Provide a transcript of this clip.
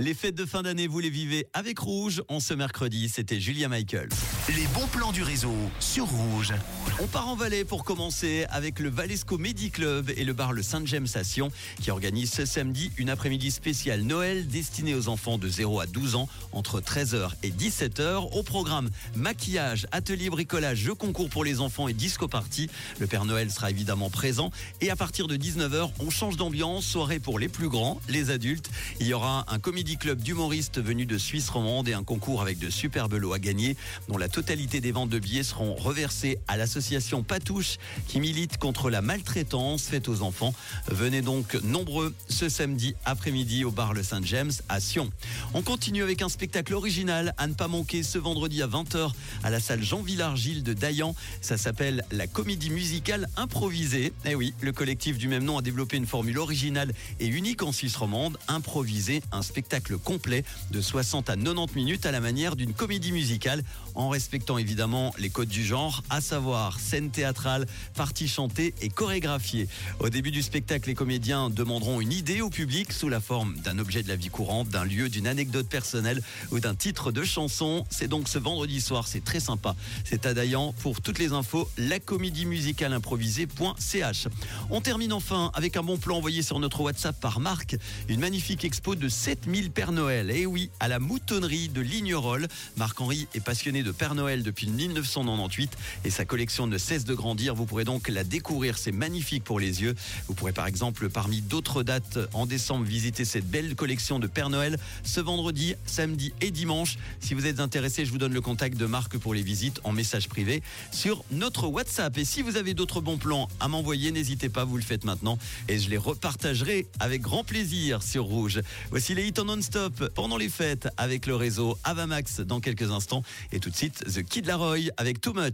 Les fêtes de fin d'année, vous les vivez avec Rouge. En ce mercredi, c'était Julia Michael. Les bons plans du réseau sur Rouge. On part en Valais pour commencer avec le Valesco Medi Club et le bar Le Saint-James Sion qui organise ce samedi une après-midi spéciale Noël destinée aux enfants de 0 à 12 ans entre 13h et 17h. Au programme maquillage, atelier bricolage, jeux concours pour les enfants et disco party. Le Père Noël sera évidemment présent et à partir de 19h, on change d'ambiance, soirée pour les plus grands, les adultes. Il y aura un comédie club d'humoristes venus de Suisse romande et un concours avec de superbes lots à gagner dont la totalité des ventes de billets seront reversées à l'association Patouche qui milite contre la maltraitance faite aux enfants. Venez donc nombreux ce samedi après-midi au bar Le Saint-James à Sion. On continue avec un spectacle original à ne pas manquer ce vendredi à 20h à la salle Jean Villard-Gilles de Dayan. Ça s'appelle la comédie musicale improvisée. Eh oui, le collectif du même nom a développé une formule originale et unique en Suisse romande, improviser un spectacle complet de 60 à 90 minutes à la manière d'une comédie musicale en respectant évidemment les codes du genre, à savoir scène théâtrale, partie chantée et chorégraphiée. Au début du spectacle, les comédiens demanderont une idée au public sous la forme d'un objet de la vie courante, d'un lieu, d'une anecdote personnelle ou d'un titre de chanson. C'est donc ce vendredi soir, c'est très sympa. C'est à Dayan pour toutes les infos, la comédie musicale improvisée.ch. On termine enfin avec un bon plan envoyé sur notre WhatsApp par Marc, une magnifique expo de 7000 Père Noël. Et oui, à la moutonnerie de Lignerolles. Marc-Henri est passionné de Père Noël depuis 1998 et sa collection ne cesse de grandir. Vous pourrez donc la découvrir, c'est magnifique pour les yeux. Vous pourrez par exemple, parmi d'autres dates en décembre, visiter cette belle collection de Père Noël ce vendredi, samedi et dimanche. Si vous êtes intéressé, je vous donne le contact de Marc pour les visites en message privé sur notre WhatsApp. Et si vous avez d'autres bons plans à m'envoyer, n'hésitez pas, vous le faites maintenant et je les repartagerai avec grand plaisir sur Rouge. Voici les hits en non-stop pendant les fêtes avec le réseau Avamax dans quelques instants et tout de suite The Kid Laroi avec Too Much.